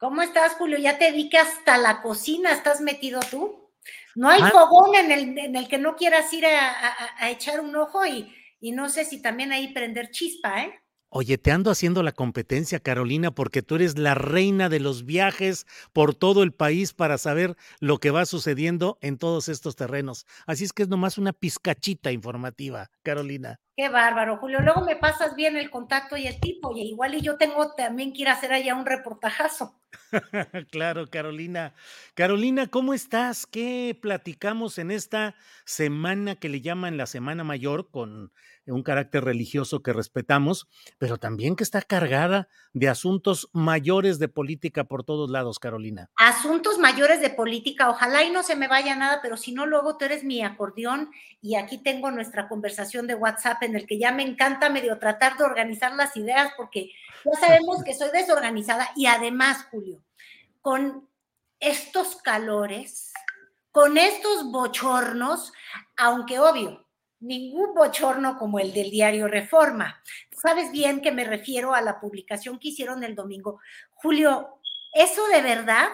¿Cómo estás, Julio? Ya te vi que hasta la cocina estás metido tú. No hay Ah. fogón en el, en el que no quieras ir a, a- a echar un ojo y, y no sé si también ahí prender chispa, ¿eh? Oye, te ando haciendo la competencia, Carolina, porque tú eres la reina de los viajes por todo el país para saber lo que va sucediendo en todos estos terrenos. Así es que es nomás una pizcachita informativa, Carolina. Qué bárbaro, Julio. Luego me pasas bien el contacto y el tipo, y igual y yo tengo también que ir a hacer allá un reportajazo. claro, Carolina. Carolina, ¿cómo estás? ¿Qué platicamos en esta semana que le llaman la Semana Mayor con un carácter religioso que respetamos, pero también que está cargada de asuntos mayores de política por todos lados, Carolina? Asuntos mayores de política, ojalá y no se me vaya nada, pero si no, luego tú eres mi acordeón y aquí tengo nuestra conversación de WhatsApp en el que ya me encanta medio tratar de organizar las ideas porque ya sabemos que soy desorganizada y además, Julio, con estos calores, con estos bochornos, aunque obvio, ningún bochorno como el del diario Reforma. Sabes bien que me refiero a la publicación que hicieron el domingo. Julio, eso de verdad,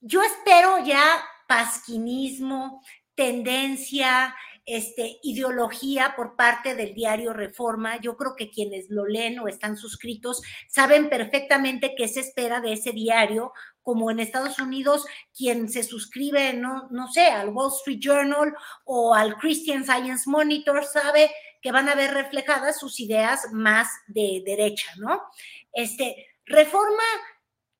yo espero ya pasquinismo, tendencia, este, ideología por parte del diario Reforma. Yo creo que quienes lo leen o están suscritos saben perfectamente qué se espera de ese diario, como en Estados Unidos, quien se suscribe, no, no sé, al Wall Street Journal o al Christian Science Monitor sabe que van a ver reflejadas sus ideas más de derecha, ¿no? Este, Reforma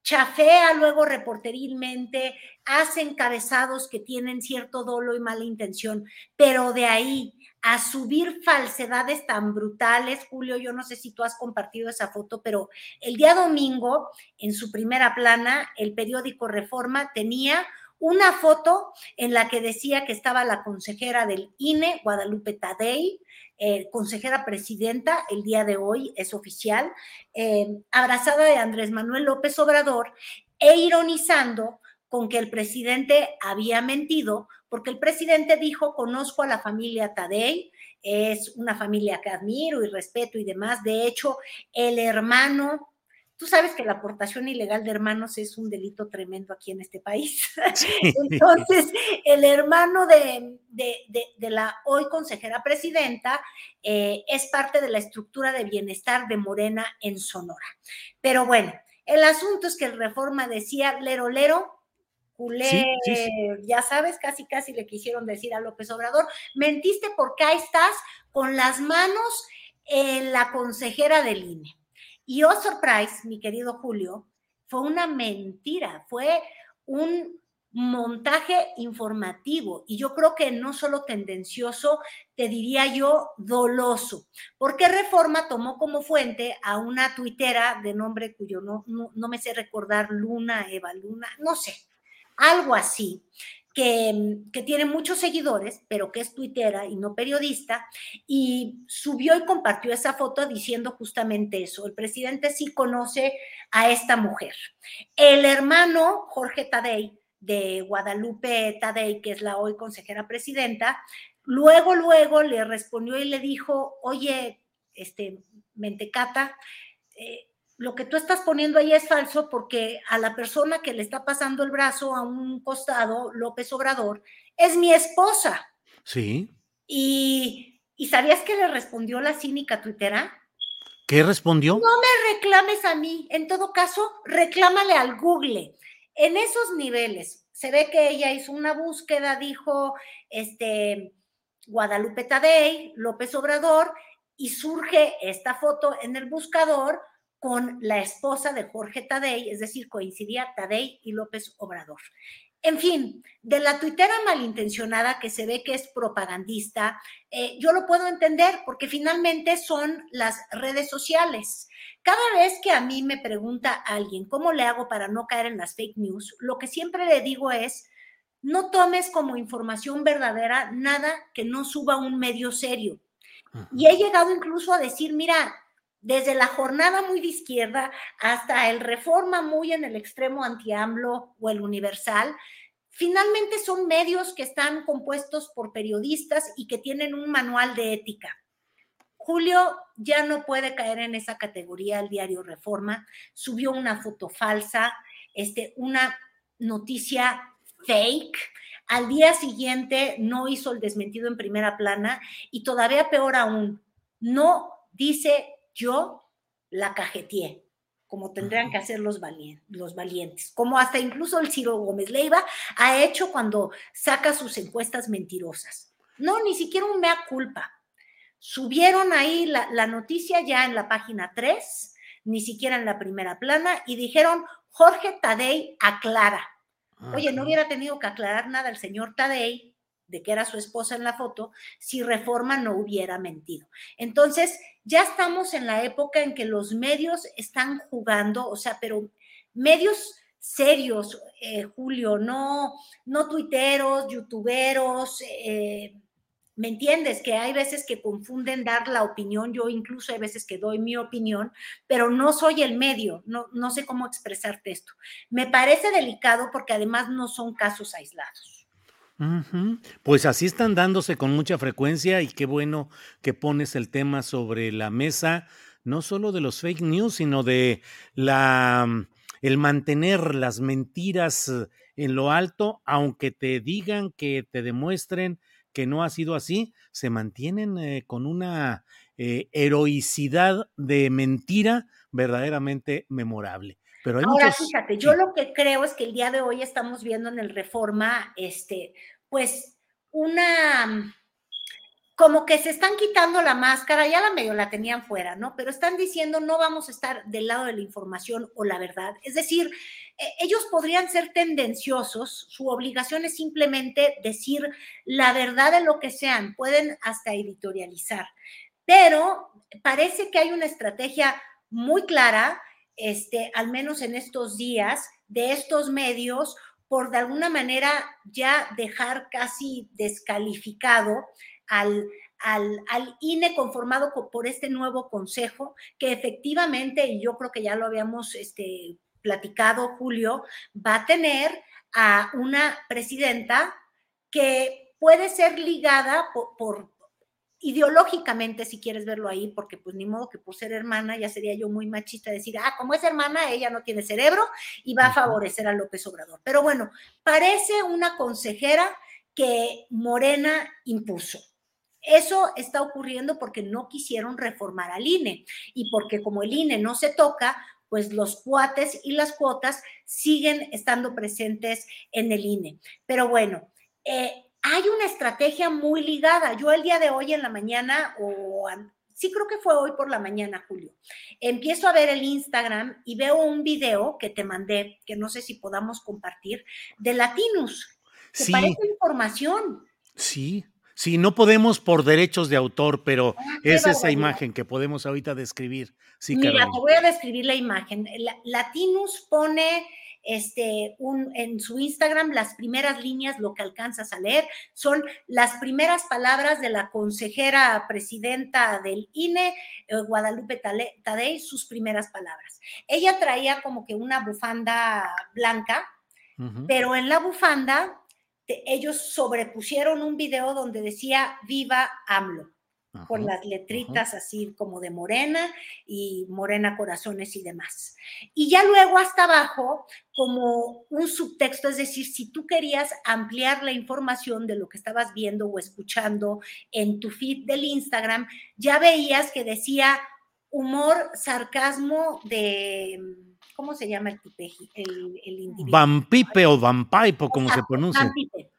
chafea luego reporterilmente, hace encabezados que tienen cierto dolo y mala intención, pero de ahí a subir falsedades tan brutales, Julio, yo no sé si tú has compartido esa foto, pero el día domingo, en su primera plana, el periódico Reforma tenía una foto en la que decía que estaba la consejera del INE, Guadalupe Tadei, eh, consejera presidenta, el día de hoy es oficial, eh, abrazada de Andrés Manuel López Obrador e ironizando con que el presidente había mentido, porque el presidente dijo, conozco a la familia Tadei, es una familia que admiro y respeto y demás. De hecho, el hermano Tú sabes que la aportación ilegal de hermanos es un delito tremendo aquí en este país. Sí. Entonces, el hermano de, de, de, de, la hoy consejera presidenta eh, es parte de la estructura de bienestar de Morena en Sonora. Pero bueno, el asunto es que el reforma decía lero lero, culé, ya sabes, casi casi le quisieron decir a López Obrador, mentiste porque ahí estás con las manos en la consejera del INE. Y oh, surprise, mi querido Julio, fue una mentira, fue un montaje informativo. Y yo creo que no solo tendencioso, te diría yo doloso, porque Reforma tomó como fuente a una tuitera de nombre cuyo no, no, no me sé recordar, Luna, Eva Luna, no sé, algo así, que, que, tiene muchos seguidores, pero que es tuitera y no periodista, y subió y compartió esa foto diciendo justamente eso. El presidente sí conoce a esta mujer. El hermano Jorge Tadei, de Guadalupe Tadei, que es la hoy consejera presidenta, luego, luego le respondió y le dijo, oye, este, Mentecata, eh, lo que tú estás poniendo ahí es falso porque a la persona que le está pasando el brazo a un costado, López Obrador, es mi esposa. Sí. Y, ¿y sabías que le respondió la cínica tuitera? ¿Qué respondió? No me reclames a mí, en todo caso, reclámale al Google. En esos niveles, se ve que ella hizo una búsqueda, dijo este Guadalupe Tadei, López Obrador, y surge esta foto en el buscador con la esposa de Jorge Tadei, es decir, coincidía Tadei y López Obrador. En fin, de la tuitera malintencionada que se ve que es propagandista, eh, yo lo puedo entender porque finalmente son las redes sociales. Cada vez que a mí me pregunta alguien cómo le hago para no caer en las fake news, lo que siempre le digo es, no tomes como información verdadera nada que no suba un medio serio. Y he llegado incluso a decir, mira, desde la jornada muy de izquierda hasta el reforma muy en el extremo anti-AMLO o el universal, finalmente son medios que están compuestos por periodistas y que tienen un manual de ética. Julio ya no puede caer en esa categoría el diario Reforma, subió una foto falsa, este, una noticia fake. Al día siguiente no hizo el desmentido en primera plana y todavía peor aún, no dice yo la cajeteé, como tendrían que hacer los, los valientes, como hasta incluso el Ciro Gómez Leiva ha hecho cuando saca sus encuestas mentirosas. No, ni siquiera un mea culpa. Subieron ahí la, la noticia ya en la página 3, ni siquiera en la primera plana, y dijeron, Jorge Tadei aclara. Oye, no hubiera tenido que aclarar nada el señor Tadei, de que era su esposa en la foto, si Reforma no hubiera mentido. Entonces, ya estamos en la época en que los medios están jugando, o sea, pero medios serios, eh, Julio, no, no tuiteros, youtuberos, eh, ¿me entiendes? Que hay veces que confunden dar la opinión, yo incluso hay veces que doy mi opinión, pero no soy el medio, no, no sé cómo expresarte esto. Me parece delicado porque además no son casos aislados. Pues así están dándose con mucha frecuencia y qué bueno que pones el tema sobre la mesa, no solo de los fake news, sino de la mm, el mantener las mentiras en lo alto, aunque te digan que te demuestren que no ha sido así, se mantienen eh, con una eh, heroicidad de mentira verdaderamente memorable. Pero Ahora, fíjate, yo lo que creo es que el día de hoy estamos viendo en el Reforma, este, pues, una, como que se están quitando la máscara, ya la medio la tenían fuera, ¿no? Pero están diciendo no vamos a estar del lado de la información o la verdad. Es decir, e, ellos podrían ser tendenciosos, su obligación es simplemente decir la verdad de lo que sean, pueden hasta editorializar, pero parece que hay una estrategia muy clara este, al menos en estos días, de estos medios por de alguna manera ya dejar casi descalificado al, al, al, INE conformado por este nuevo consejo, que efectivamente, y yo creo que ya lo habíamos este, platicado, Julio, va a tener a una presidenta que puede ser ligada por, ideológicamente, si quieres verlo ahí, porque pues ni modo que por ser hermana ya sería yo muy machista decir, ah, como es hermana, ella no tiene cerebro y va a favorecer a López Obrador. Pero bueno, parece una consejera que Morena impuso. Eso está ocurriendo porque no quisieron reformar al INE y porque como el INE no se toca, pues los cuates y las cuotas siguen estando presentes en el INE. Pero bueno, eh, hay una estrategia muy ligada. Yo el día de hoy en la mañana, o sí creo que fue hoy por la mañana, Julio, empiezo a ver el Instagram y veo un video que te mandé, que no sé si podamos compartir, de Latinus, que sí. parece información. Sí, Sí, no podemos por derechos de autor, pero ah, es esa imagen que podemos ahorita describir. Sí, Mira, te voy a describir la imagen. Latinus pone este, un, en su Instagram, las primeras líneas, lo que alcanzas a leer, son las primeras palabras de la consejera presidenta del INE, eh, Guadalupe Tadei, sus primeras palabras. Ella traía como que una bufanda blanca, pero en la bufanda ellos sobrepusieron un video donde decía viva AMLO. con las letritas así como de morena y morena corazones y demás. Y ya luego hasta abajo como un subtexto, es decir, si tú querías ampliar la información de lo que estabas viendo o escuchando en tu feed del Instagram, ya veías que decía humor, sarcasmo de, ¿cómo se llama el tipeji? El, el Vampipe o vampaipo, como se pronuncia. Vampipe.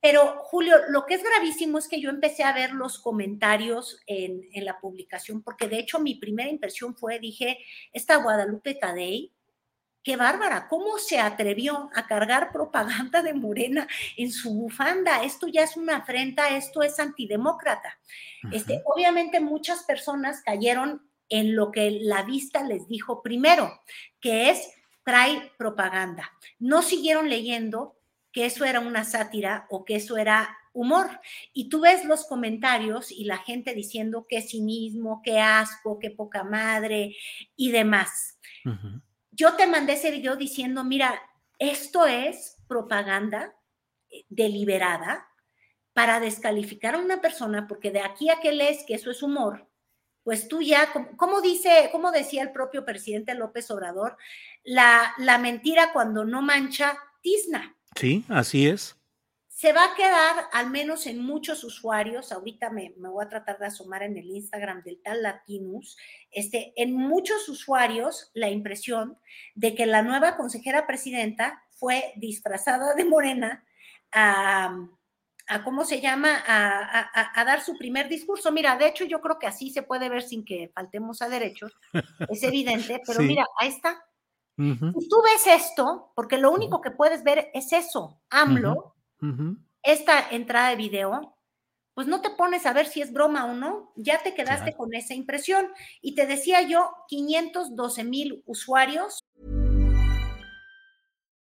Pero Julio, lo que es gravísimo es que yo empecé a ver los comentarios en, en, la publicación, porque de hecho mi primera impresión fue, dije, esta Guadalupe Tadei, qué bárbara, ¿cómo se atrevió a cargar propaganda de Morena en su bufanda? Esto ya es una afrenta, esto es antidemócrata. este, obviamente muchas personas cayeron en lo que la vista les dijo primero, que es trae propaganda. No siguieron leyendo que eso era una sátira o que eso era humor. Y tú ves los comentarios y la gente diciendo qué cinismo, qué asco, qué poca madre y demás. Yo te mandé ese video diciendo, mira, esto es propaganda eh, deliberada para descalificar a una persona, porque de aquí a que lees que eso es humor, pues tú ya, como dice, como decía el propio presidente López Obrador, la, la mentira cuando no mancha, tizna. Sí, así es. Se va a quedar, al menos en muchos usuarios, ahorita me, me, voy a tratar de asomar en el Instagram del tal Latinus, este, en muchos usuarios la impresión de que la nueva consejera presidenta fue disfrazada de morena a, a ¿cómo se llama?, a, a, a, dar su primer discurso. Mira, de hecho yo creo que así se puede ver sin que faltemos a derechos, es evidente, pero sí. mira, ahí está, Uh -huh. Si tú ves esto, porque lo único que puedes ver es eso, AMLO, uh -huh. esta entrada de video, pues no te pones a ver si es broma o no, ya te quedaste claro. con esa impresión. Y te decía yo, 512 mil usuarios.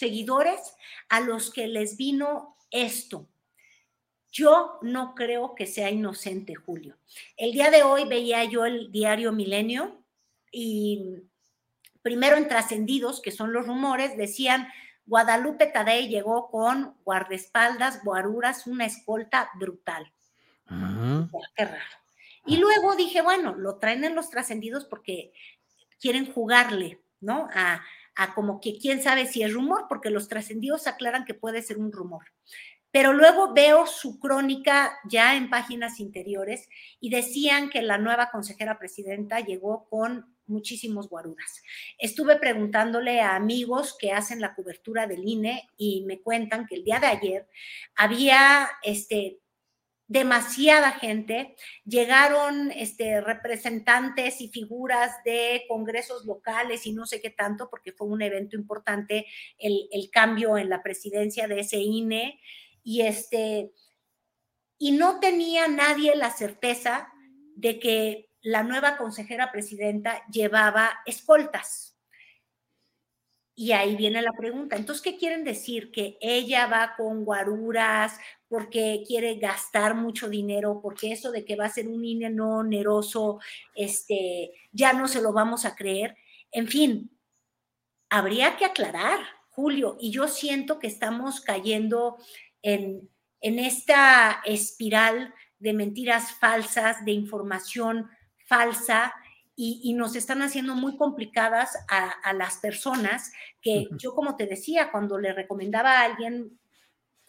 Seguidores a los que les vino esto. Yo no creo que sea inocente, Julio. El día de hoy veía yo el diario Milenio y primero en trascendidos, que son los rumores, decían Guadalupe Tadei llegó con guardaespaldas, guaruras, una escolta brutal. Uh -huh. Qué raro. Y luego dije, bueno, lo traen en los trascendidos porque quieren jugarle, ¿no? A, a como que quién sabe si es rumor, porque los trascendidos aclaran que puede ser un rumor. Pero luego veo su crónica ya en páginas interiores y decían que la nueva consejera presidenta llegó con muchísimos guaruras. Estuve preguntándole a amigos que hacen la cobertura del INE y me cuentan que el día de ayer había este demasiada gente, llegaron este, representantes y figuras de congresos locales y no sé qué tanto, porque fue un evento importante el, el cambio en la presidencia de ese INE, y este y no tenía nadie la certeza de que la nueva consejera presidenta llevaba escoltas. Y ahí viene la pregunta. Entonces, ¿qué quieren decir? Que ella va con guaruras porque quiere gastar mucho dinero, porque eso de que va a ser un INE no oneroso, este, ya no se lo vamos a creer. En fin, habría que aclarar, Julio, y yo siento que estamos cayendo en, en esta espiral de mentiras falsas, de información falsa, y, y, nos están haciendo muy complicadas a, a las personas que yo, como te decía, cuando le recomendaba a alguien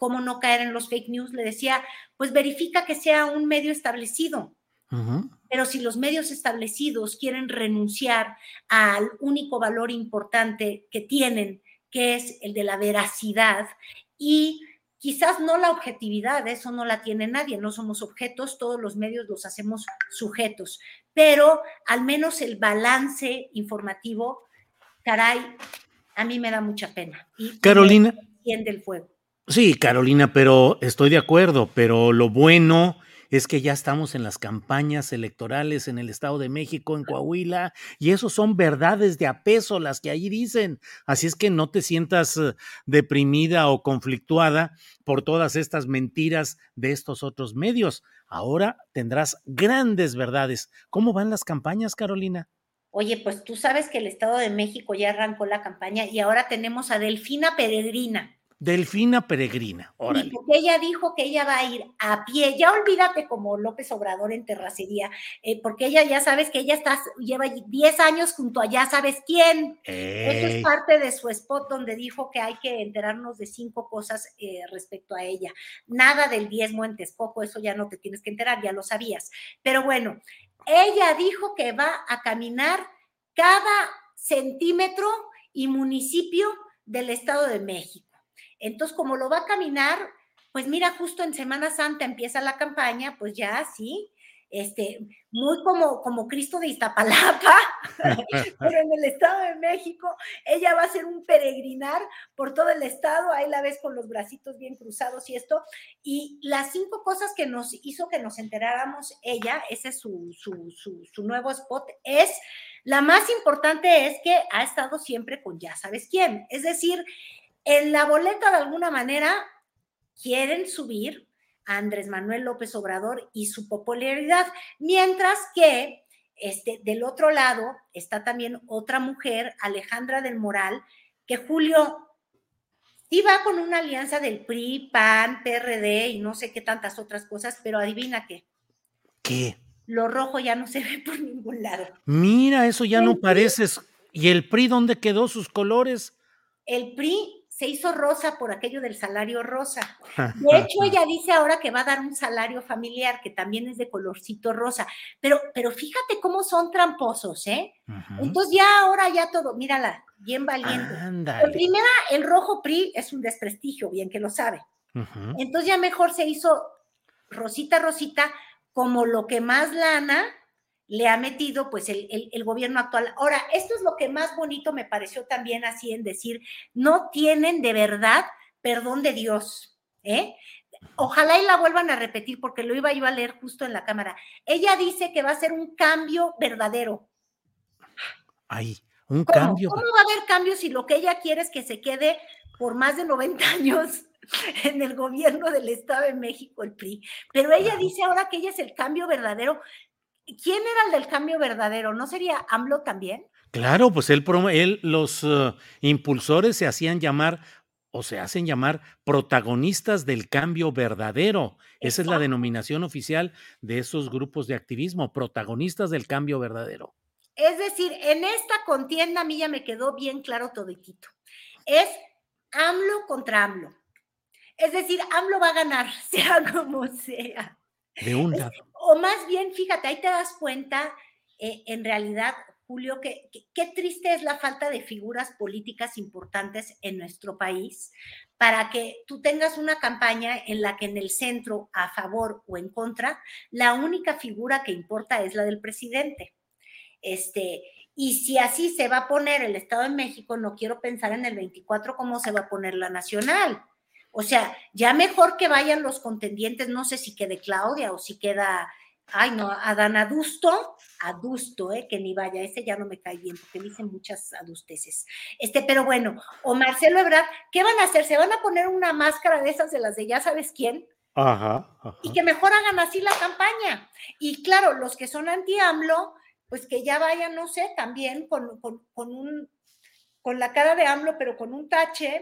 cómo no caer en los fake news, le decía, pues verifica que sea un medio establecido. Pero si los medios establecidos quieren renunciar al único valor importante que tienen, que es el de la veracidad, y quizás no la objetividad, eso no la tiene nadie, no somos objetos, todos los medios los hacemos sujetos, pero al menos el balance informativo, caray, a mí me da mucha pena. Y Carolina. Y del fuego. Sí, Carolina, pero estoy de acuerdo, pero lo bueno es que ya estamos en las campañas electorales en el Estado de México, en Coahuila, y eso son verdades de apeso las que allí dicen. Así es que no te sientas eh, deprimida o conflictuada por todas estas mentiras de estos otros medios. Ahora tendrás grandes verdades. ¿Cómo van las campañas, Carolina? Oye, pues tú sabes que el Estado de México ya arrancó la campaña y ahora tenemos a Delfina Peregrina. Delfina Peregrina, órale. porque ella dijo que ella va a ir a pie, ya olvídate como López Obrador en terracería, eh, porque ella ya sabes que ella está, lleva 10 años junto a ya sabes quién. Eso es parte de su spot donde dijo que hay que enterarnos de cinco cosas eh, respecto a ella. Nada del diezmo en Texcoco, eso ya no te tienes que enterar, ya lo sabías. Pero bueno, ella dijo que va a caminar cada centímetro y municipio del Estado de México. Entonces, como lo va a caminar, pues mira, justo en Semana Santa empieza la campaña, pues ya sí, este, muy como, como Cristo de Iztapalapa, pero en el Estado de México, ella va a hacer un peregrinar por todo el Estado, ahí la ves con los bracitos bien cruzados y esto, y las cinco cosas que nos hizo que nos enteráramos ella, ese es su, su, su, su nuevo spot, es, la más importante es que ha estado siempre con ya sabes quién, es decir, en la boleta, de alguna manera, quieren subir a Andrés Manuel López Obrador y su popularidad, mientras que este, del otro lado está también otra mujer, Alejandra del Moral, que Julio sí va con una alianza del PRI, PAN, PRD y no sé qué tantas otras cosas, pero adivina qué. ¿Qué? Lo rojo ya no se ve por ningún lado. Mira, eso ya no parece. ¿Y el PRI dónde quedó sus colores? El PRI se hizo rosa por aquello del salario rosa. De hecho, ella dice ahora que va a dar un salario familiar que también es de colorcito rosa. Pero, pero fíjate cómo son tramposos, ¿eh? Entonces ya ahora ya todo, mírala, bien valiente. En primera, el rojo PRI es un desprestigio, bien que lo sabe. Entonces ya mejor se hizo rosita, rosita, como lo que más lana le ha metido pues el, gobierno actual. Ahora, esto es lo que más bonito me pareció también así en decir, no tienen de verdad perdón de Dios, ¿eh? Ojalá y la vuelvan a repetir porque lo iba yo a leer justo en la cámara. Ella dice que va a ser un cambio verdadero. Ay, un cambio. ¿Cómo va a haber cambios si lo que ella quiere es que se quede por más de 90 años en el gobierno del Estado de México, el PRI? Pero ella dice ahora que ella es el cambio verdadero. ¿Quién era el del cambio verdadero? ¿No sería AMLO también? Claro, pues él, él los uh, impulsores se hacían llamar o se hacen llamar protagonistas del cambio verdadero. Esa es la denominación oficial de esos grupos de activismo, protagonistas del cambio verdadero. Es decir, en esta contienda a mí ya me quedó bien claro toditito. Es AMLO contra AMLO. Es decir, AMLO va a ganar, sea como sea. De un lado. O más bien, fíjate, ahí te das cuenta, eh, en realidad, Julio, que, qué triste es la falta de figuras políticas importantes en nuestro país para que tú tengas una campaña en la que en el centro, a favor o en contra, la única figura que importa es la del presidente. Este, y si así se va a poner el Estado de México, no quiero pensar en el 24 cómo se va a poner la nacional. O sea, ya mejor que vayan los contendientes, no sé si quede Claudia o si queda, ay no, Adán Adusto, Adusto, eh, que ni vaya, ese ya no me cae bien porque dicen muchas adusteces. Este, pero bueno, o Marcelo Ebrard, ¿qué van a hacer? ¿Se van a poner una máscara de esas de las de ya sabes quién? Ajá, Y que mejor hagan así la campaña. Y claro, los que son anti-AMLO, pues que ya vayan, no sé, también con, con, con un con la cara de AMLO, pero con un tache,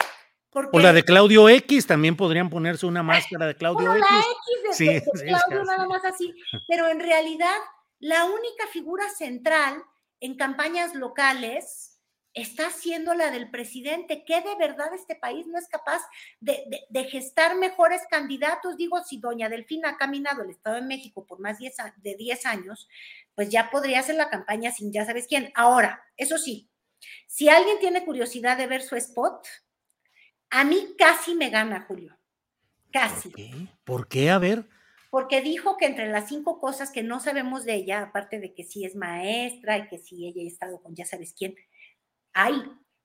o la de Claudio X, también podrían ponerse una máscara de Claudio X. La X de, sí, Claudio, nada más así. Pero en realidad, la única figura central en campañas locales está haciendo la del presidente, que de verdad este país no es capaz de, gestar mejores candidatos. Digo, si doña Delfina ha caminado el Estado de México por más de 10 años, pues ya podría hacer la campaña sin ya sabes quién. Ahora, eso sí, si alguien tiene curiosidad de ver su spot, a mí casi me gana, Julio. Casi. ¿Por qué? ¿Por qué? A ver. Porque dijo que entre las cinco cosas que no sabemos de ella, aparte de que sí es maestra y que sí ella ha estado con ya sabes quién, hay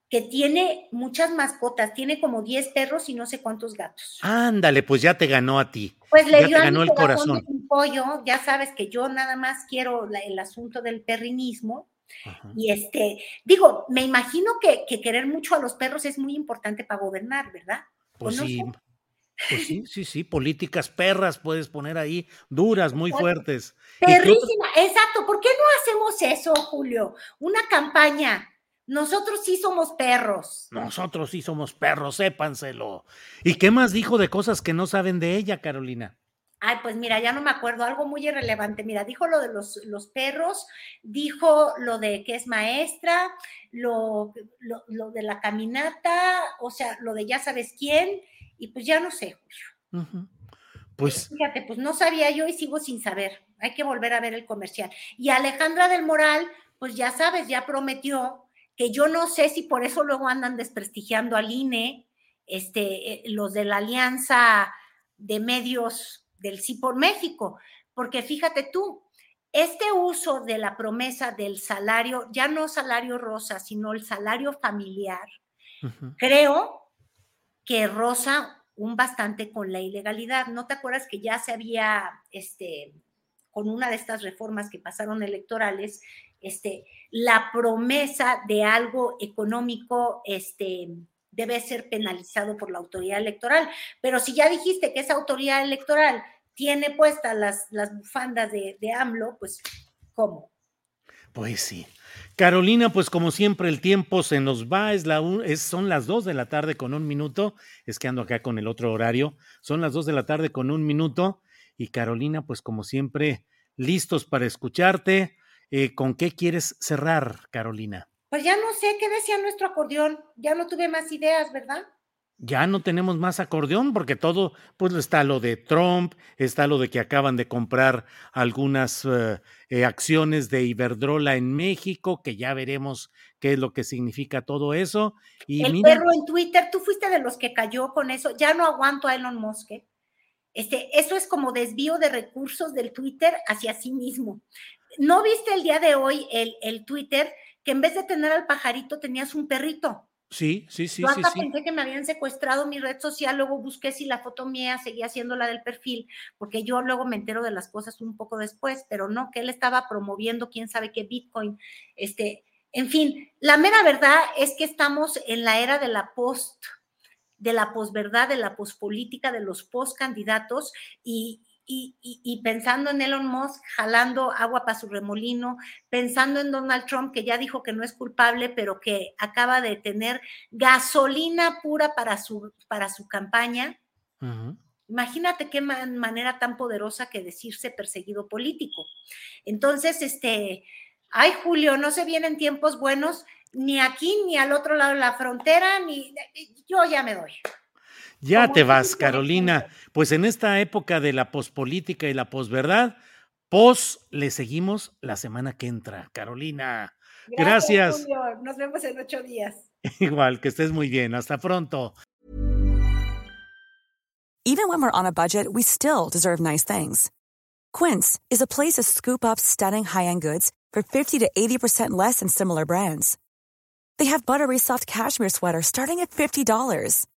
que tiene muchas mascotas, tiene como 10 perros y no sé cuántos gatos. Ándale, pues ya te ganó a ti. Pues le dio te ganó el corazón. Un pollo, ya sabes que yo nada más quiero el asunto del perrinismo. Y este, digo, me imagino que, querer mucho a los perros es muy importante para gobernar, ¿verdad? Pues sí. Pues sí, sí, sí, políticas perras puedes poner ahí, duras, muy fuertes. Perrísima, exacto. ¿Por qué no hacemos eso, Julio? Una campaña nosotros sí somos perros. Nosotros sí somos perros, sépanselo. ¿Y qué más dijo de cosas que no saben de ella, Carolina? Ay, pues mira, ya no me acuerdo, algo muy irrelevante. Mira, dijo lo de los, los perros, dijo lo de que es maestra, lo, lo, de la caminata, o sea, lo de ya sabes quién, y pues ya no sé, Julio. Pues. Fíjate, pues no sabía yo y sigo sin saber. Hay que volver a ver el comercial. Y Alejandra del Moral, pues ya sabes, ya prometió que yo no sé si por eso luego andan desprestigiando al INE, este, eh, los de la Alianza de Medios del Sí por México, porque fíjate tú, este uso de la promesa del salario, ya no salario rosa, sino el salario familiar, creo que rosa un bastante con la ilegalidad. ¿No te acuerdas que ya se había, este, con una de estas reformas que pasaron electorales, este, la promesa de algo económico este, debe ser penalizado por la autoridad electoral. Pero si ya dijiste que esa autoridad electoral tiene puestas las, las bufandas de, de AMLO, pues ¿cómo? Pues sí. Carolina, pues como siempre el tiempo se nos va, es la es, son las dos de la tarde con un minuto, es que ando acá con el otro horario, son las dos de la tarde con un minuto y Carolina, pues como siempre, listos para escucharte, eh, ¿Con qué quieres cerrar, Carolina? Pues ya no sé qué decía nuestro acordeón, ya no tuve más ideas, ¿verdad? Ya no tenemos más acordeón porque todo, pues está lo de Trump, está lo de que acaban de comprar algunas eh, eh, acciones de Iberdrola en México, que ya veremos qué es lo que significa todo eso. Y el perro en Twitter, tú fuiste de los que cayó con eso, ya no aguanto a Elon Musk. Este, eso es como desvío de recursos del Twitter hacia sí mismo. ¿No viste el día de hoy el, el Twitter que en vez de tener al pajarito tenías un perrito? Sí, sí, sí. Yo hasta sí, pensé que me habían secuestrado mi red social, luego busqué si la foto mía seguía siendo la del perfil, porque yo luego me entero de las cosas un poco después, pero no, que él estaba promoviendo quién sabe qué Bitcoin. Este, en fin, la mera verdad es que estamos en la era de la post, de la posverdad, de la pospolítica, de los post candidatos y, y, pensando en Elon Musk jalando agua para su remolino, pensando en Donald Trump que ya dijo que no es culpable, pero que acaba de tener gasolina pura para su, para su campaña. Imagínate qué manera tan poderosa que decirse perseguido político. Entonces, este, ay Julio, no se vienen tiempos buenos ni aquí ni al otro lado de la frontera, ni yo ya me doy. Ya te vas, Carolina. Pues en esta época de la pospolítica y la posverdad, pos le seguimos la semana que entra. Carolina, gracias. Nos vemos en ocho días. Igual, que estés muy bien. Hasta pronto. Even when we're on a budget, we still deserve nice things. Quince is a place to scoop up stunning high-end goods for 50 to 80% less than similar brands. They have buttery soft cashmere sweaters starting at $50